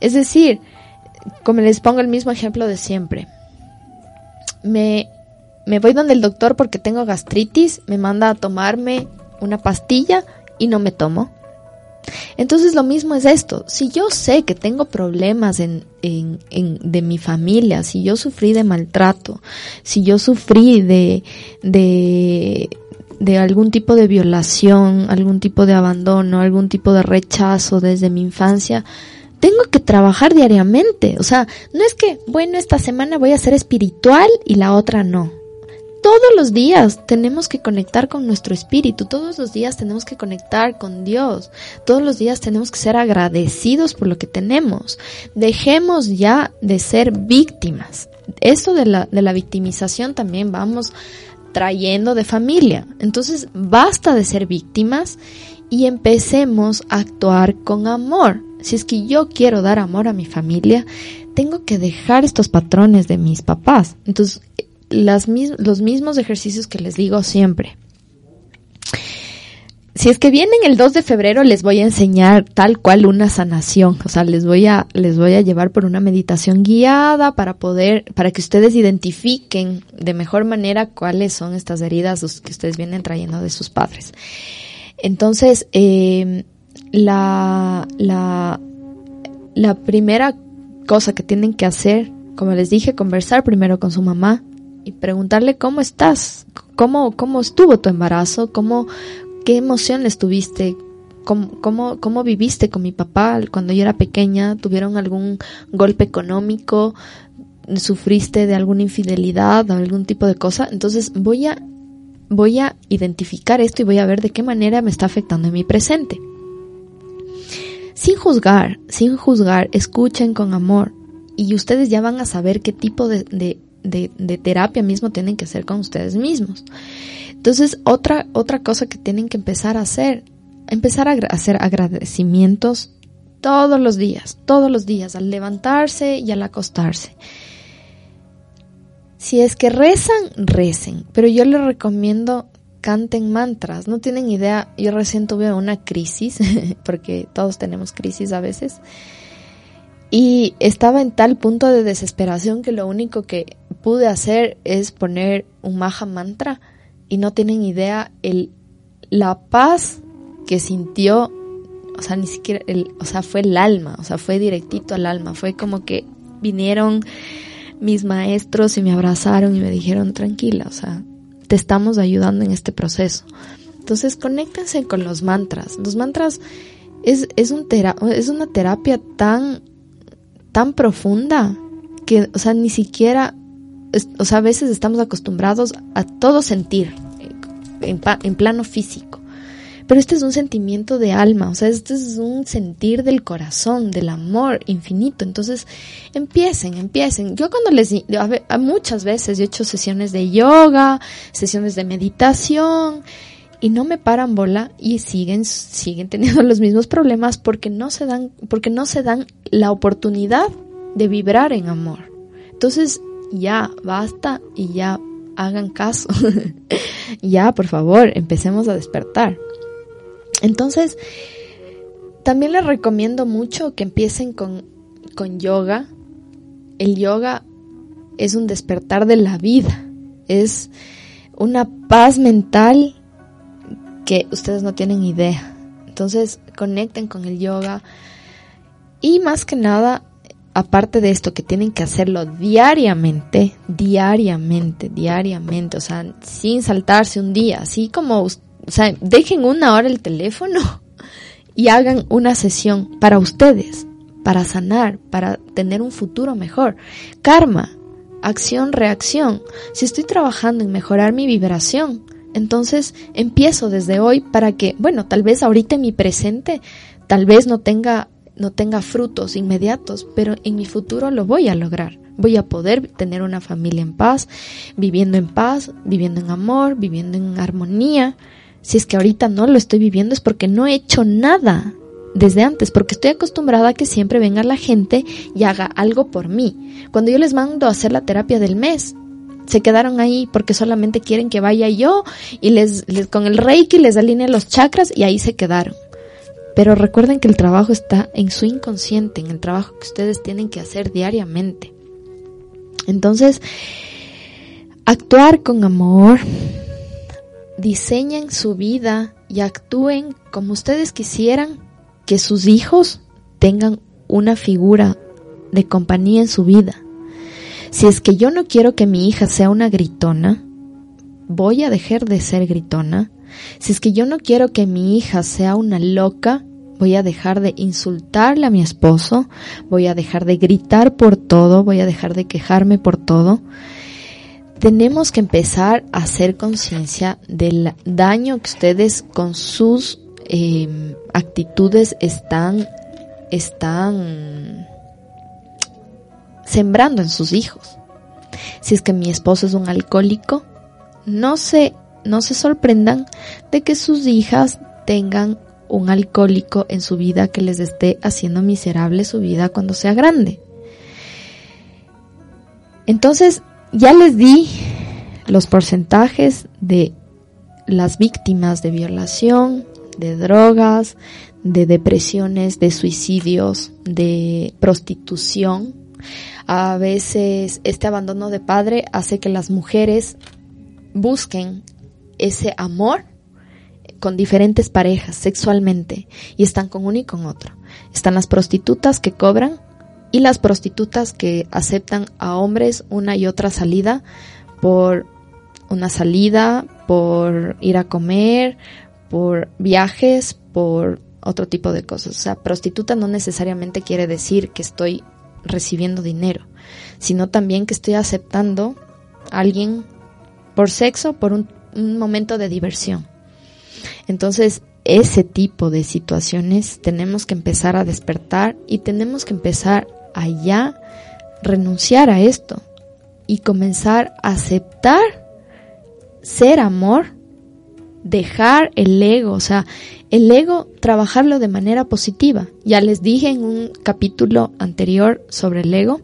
Es decir, como les pongo el mismo ejemplo de siempre. Me, me voy donde el doctor porque tengo gastritis, me manda a tomarme una pastilla y no me tomo. Entonces lo mismo es esto, si yo sé que tengo problemas en, en, en, de mi familia, si yo sufrí de maltrato, si yo sufrí de, de, de algún tipo de violación, algún tipo de abandono, algún tipo de rechazo desde mi infancia, tengo que trabajar diariamente. O sea, no es que, bueno, esta semana voy a ser espiritual y la otra no. Todos los días tenemos que conectar con nuestro espíritu, todos los días tenemos que conectar con Dios, todos los días tenemos que ser agradecidos por lo que tenemos. Dejemos ya de ser víctimas. Eso de la, de la victimización también vamos trayendo de familia. Entonces, basta de ser víctimas y empecemos a actuar con amor. Si es que yo quiero dar amor a mi familia, tengo que dejar estos patrones de mis papás. Entonces, las, los mismos ejercicios que les digo siempre. Si es que vienen el 2 de febrero, les voy a enseñar tal cual una sanación. O sea, les voy a, les voy a llevar por una meditación guiada para poder, para que ustedes identifiquen de mejor manera cuáles son estas heridas que ustedes vienen trayendo de sus padres. Entonces, eh, la, la, la primera cosa que tienen que hacer, como les dije, conversar primero con su mamá y preguntarle cómo estás, cómo, cómo estuvo tu embarazo, cómo, ¿Qué emociones tuviste? ¿Cómo, cómo, cómo viviste con mi papá cuando yo era pequeña? ¿Tuvieron algún golpe económico? ¿Sufriste de alguna infidelidad o algún tipo de cosa? Entonces voy a, voy a identificar esto y voy a ver de qué manera me está afectando en mi presente. Sin juzgar, sin juzgar, escuchen con amor y ustedes ya van a saber qué tipo de, de, de, de terapia mismo tienen que hacer con ustedes mismos. Entonces, otra, otra cosa que tienen que empezar a hacer, empezar a hacer agradecimientos todos los días, todos los días, al levantarse y al acostarse. Si es que rezan, recen, pero yo les recomiendo canten mantras. No tienen idea, yo recién tuve una crisis, <laughs> porque todos tenemos crisis a veces, y estaba en tal punto de desesperación que lo único que pude hacer es poner un maha mantra y no tienen idea el la paz que sintió, o sea, ni siquiera el, o sea, fue el alma, o sea, fue directito al alma, fue como que vinieron mis maestros y me abrazaron y me dijeron, "Tranquila, o sea, te estamos ayudando en este proceso." Entonces, conéctense con los mantras. Los mantras es, es, un es una terapia tan, tan profunda que, o sea, ni siquiera o sea, a veces estamos acostumbrados a todo sentir en, plano físico. Pero este es un sentimiento de alma, o sea, este es un sentir del corazón, del amor infinito. Entonces, empiecen, empiecen. Yo cuando les, a, muchas veces he hecho sesiones de yoga, sesiones de meditación, y no me paran bola y siguen, siguen teniendo <laughs> los mismos problemas porque no se dan, porque no se dan la oportunidad de vibrar en amor. Entonces, ya, basta y ya hagan caso. <laughs> ya, por favor, empecemos a despertar. Entonces, también les recomiendo mucho que empiecen con, con yoga. El yoga es un despertar de la vida. Es una paz mental que ustedes no tienen idea. Entonces, conecten con el yoga. Y más que nada, aparte de esto que tienen que hacerlo diariamente, diariamente, diariamente, o sea, sin saltarse un día, así como o sea, dejen una hora el teléfono <laughs> y hagan una sesión para ustedes, para sanar, para tener un futuro mejor. Karma, acción, reacción. Si estoy trabajando en mejorar mi vibración, entonces empiezo desde hoy para que, bueno, tal vez ahorita en mi presente, tal vez no tenga, no tenga frutos inmediatos, pero en mi futuro lo voy a lograr. Voy a poder tener una familia en paz, viviendo en paz, viviendo en amor, viviendo en armonía. Si es que ahorita no lo estoy viviendo es porque no he hecho nada desde antes, porque estoy acostumbrada a que siempre venga la gente y haga algo por mí. Cuando yo les mando a hacer la terapia del mes, se quedaron ahí porque solamente quieren que vaya yo y les, con el reiki les alinee los chakras y ahí se quedaron. Pero recuerden que el trabajo está en su inconsciente, en el trabajo que ustedes tienen que hacer diariamente. Entonces, actuar con amor, diseñen su vida y actúen como ustedes quisieran que sus hijos tengan una figura de compañía en su vida. Si es que yo no quiero que mi hija sea una gritona, voy a dejar de ser gritona. Si es que yo no quiero que mi hija sea una loca, voy a dejar de insultarle a mi esposo, voy a dejar de gritar por todo, voy a dejar de quejarme por todo. Tenemos que empezar a hacer conciencia del daño que ustedes con sus Em, actitudes están, están sembrando en sus hijos. Si es que mi esposo es un alcohólico, no se, no se sorprendan de que sus hijas tengan un alcohólico en su vida que les esté haciendo miserable su vida cuando sea grande. Entonces, ya les di los porcentajes de las víctimas de violación, de drogas, de depresiones, de suicidios, de prostitución. A veces este abandono de padre hace que las mujeres busquen ese amor con diferentes parejas sexualmente y están con uno y con otro. Están las prostitutas que cobran y las prostitutas que aceptan a hombres una y otra salida por una salida, por ir a comer, por viajes, por otro tipo de cosas. O sea, prostituta no necesariamente quiere decir que estoy recibiendo dinero, sino también que estoy aceptando a alguien por sexo, por un, un momento de diversión. Entonces, ese tipo de situaciones tenemos que empezar a despertar y tenemos que empezar a ya renunciar a esto y comenzar a aceptar ser amor dejar el ego, o sea, el ego trabajarlo de manera positiva. Ya les dije en un capítulo anterior sobre el ego,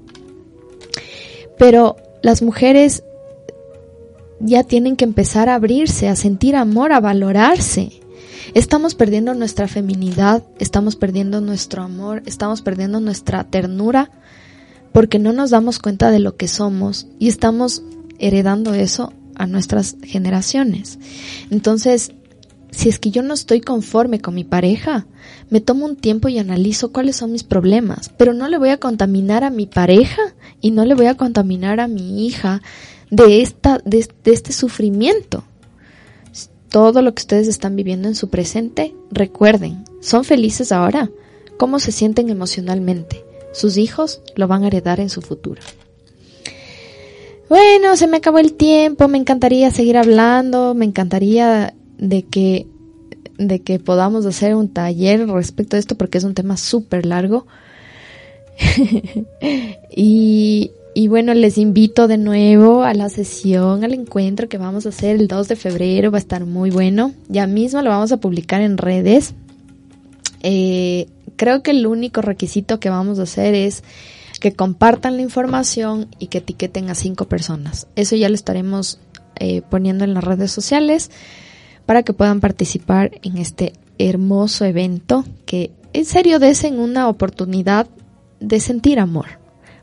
pero las mujeres ya tienen que empezar a abrirse, a sentir amor, a valorarse. Estamos perdiendo nuestra feminidad, estamos perdiendo nuestro amor, estamos perdiendo nuestra ternura porque no nos damos cuenta de lo que somos y estamos heredando eso a nuestras generaciones. Entonces, si es que yo no estoy conforme con mi pareja, me tomo un tiempo y analizo cuáles son mis problemas, pero no le voy a contaminar a mi pareja y no le voy a contaminar a mi hija de esta de, de este sufrimiento. Todo lo que ustedes están viviendo en su presente, recuerden, son felices ahora. ¿Cómo se sienten emocionalmente? Sus hijos lo van a heredar en su futuro. Bueno, se me acabó el tiempo, me encantaría seguir hablando, me encantaría de que de que podamos hacer un taller respecto a esto porque es un tema súper largo. <laughs> y, y bueno, les invito de nuevo a la sesión, al encuentro que vamos a hacer el 2 de febrero, va a estar muy bueno. Ya mismo lo vamos a publicar en redes. Eh, creo que el único requisito que vamos a hacer es que compartan la información y que etiqueten a cinco personas. Eso ya lo estaremos eh, poniendo en las redes sociales para que puedan participar en este hermoso evento que en serio desen una oportunidad de sentir amor.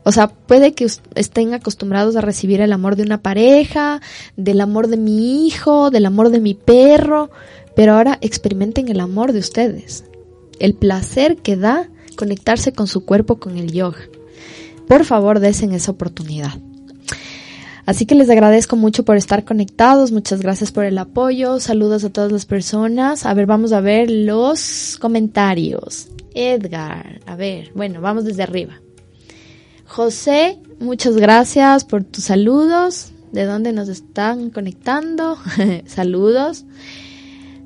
O sea, puede que estén acostumbrados a recibir el amor de una pareja, del amor de mi hijo, del amor de mi perro, pero ahora experimenten el amor de ustedes, el placer que da conectarse con su cuerpo con el yoga por favor desen esa oportunidad. Así que les agradezco mucho por estar conectados, muchas gracias por el apoyo, saludos a todas las personas. A ver, vamos a ver los comentarios. Edgar, a ver, bueno, vamos desde arriba. José, muchas gracias por tus saludos. ¿De dónde nos están conectando? <laughs> saludos.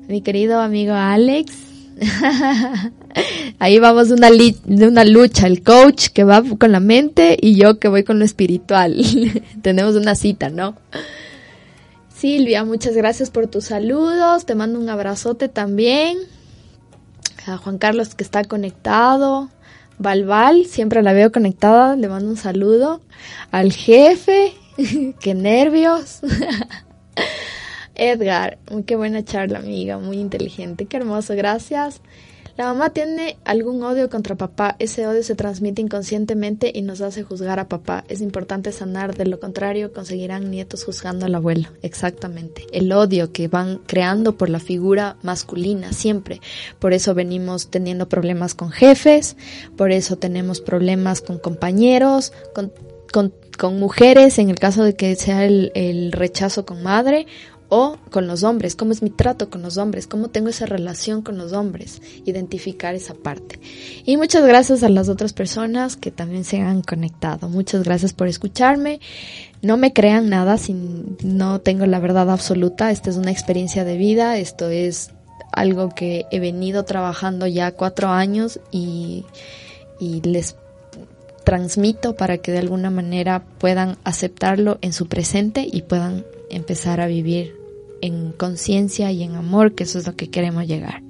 Mi querido amigo Alex. <laughs> Ahí vamos una, de una lucha, el coach que va con la mente y yo que voy con lo espiritual. <laughs> Tenemos una cita, ¿no? Silvia, muchas gracias por tus saludos. Te mando un abrazote también. A Juan Carlos que está conectado. Valval, siempre la veo conectada, le mando un saludo. Al jefe, <laughs> qué nervios. <laughs> Edgar, qué buena charla, amiga, muy inteligente, qué hermoso, gracias. La mamá tiene algún odio contra papá, ese odio se transmite inconscientemente y nos hace juzgar a papá. Es importante sanar, de lo contrario conseguirán nietos juzgando al abuelo. Exactamente. El odio que van creando por la figura masculina siempre. Por eso venimos teniendo problemas con jefes, por eso tenemos problemas con compañeros, con, con, mujeres en el caso de que sea el, el rechazo con madre o con los hombres, cómo es mi trato con los hombres, cómo tengo esa relación con los hombres, identificar esa parte. Y muchas gracias a las otras personas que también se han conectado. Muchas gracias por escucharme. No me crean nada si no tengo la verdad absoluta. Esta es una experiencia de vida, esto es algo que he venido trabajando ya cuatro años y, y les transmito para que de alguna manera puedan aceptarlo en su presente y puedan empezar a vivir en conciencia y en amor, que eso es lo que queremos llegar.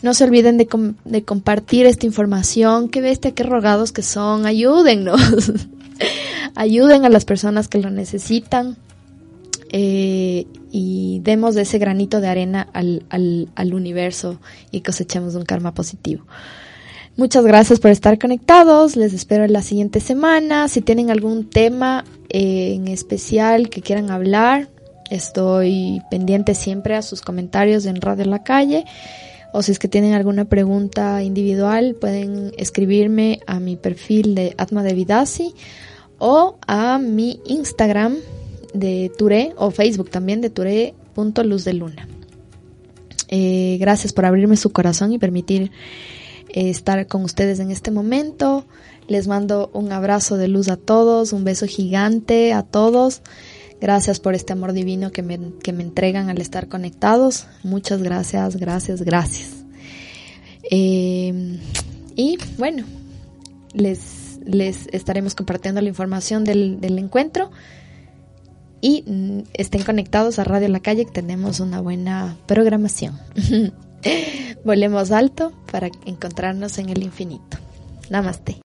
No se olviden de, de compartir esta información. Qué bestia, qué rogados que son. Ayúdennos. <laughs> Ayuden a las personas que lo necesitan. Eh, y demos de ese granito de arena al, al, al universo y cosechemos un karma positivo. Muchas gracias por estar conectados. Les espero en la siguiente semana. Si tienen algún tema eh, en especial que quieran hablar, Estoy pendiente siempre a sus comentarios en Radio La Calle. O si es que tienen alguna pregunta individual, pueden escribirme a mi perfil de Atma de Vidasi o a mi Instagram de Ture o Facebook también de Ture.luz de luna. Eh, gracias por abrirme su corazón y permitir eh, estar con ustedes en este momento. Les mando un abrazo de luz a todos, un beso gigante a todos. Gracias por este amor divino que me, entregan al estar conectados. Muchas gracias, gracias, gracias. Eh, y bueno, les, les estaremos compartiendo la información del, del encuentro. Y mm, estén conectados a Radio La Calle, que tenemos una buena programación. <laughs> Volemos alto para encontrarnos en el infinito. Namaste.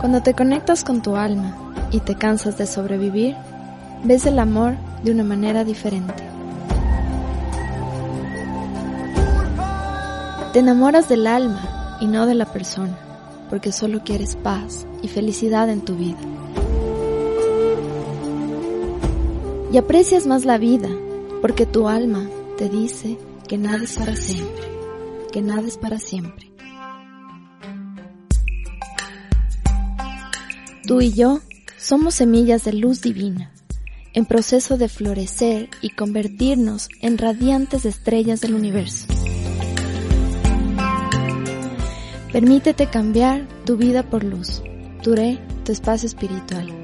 Cuando te conectas con tu alma y te cansas de sobrevivir, ves el amor de una manera diferente. Te enamoras del alma y no de la persona, porque solo quieres paz y felicidad en tu vida. Y aprecias más la vida, porque tu alma te dice que nada es para siempre, que nada es para siempre. Tú y yo somos semillas de luz divina, en proceso de florecer y convertirnos en radiantes estrellas del universo. Permítete cambiar tu vida por luz. Duré tu espacio espiritual.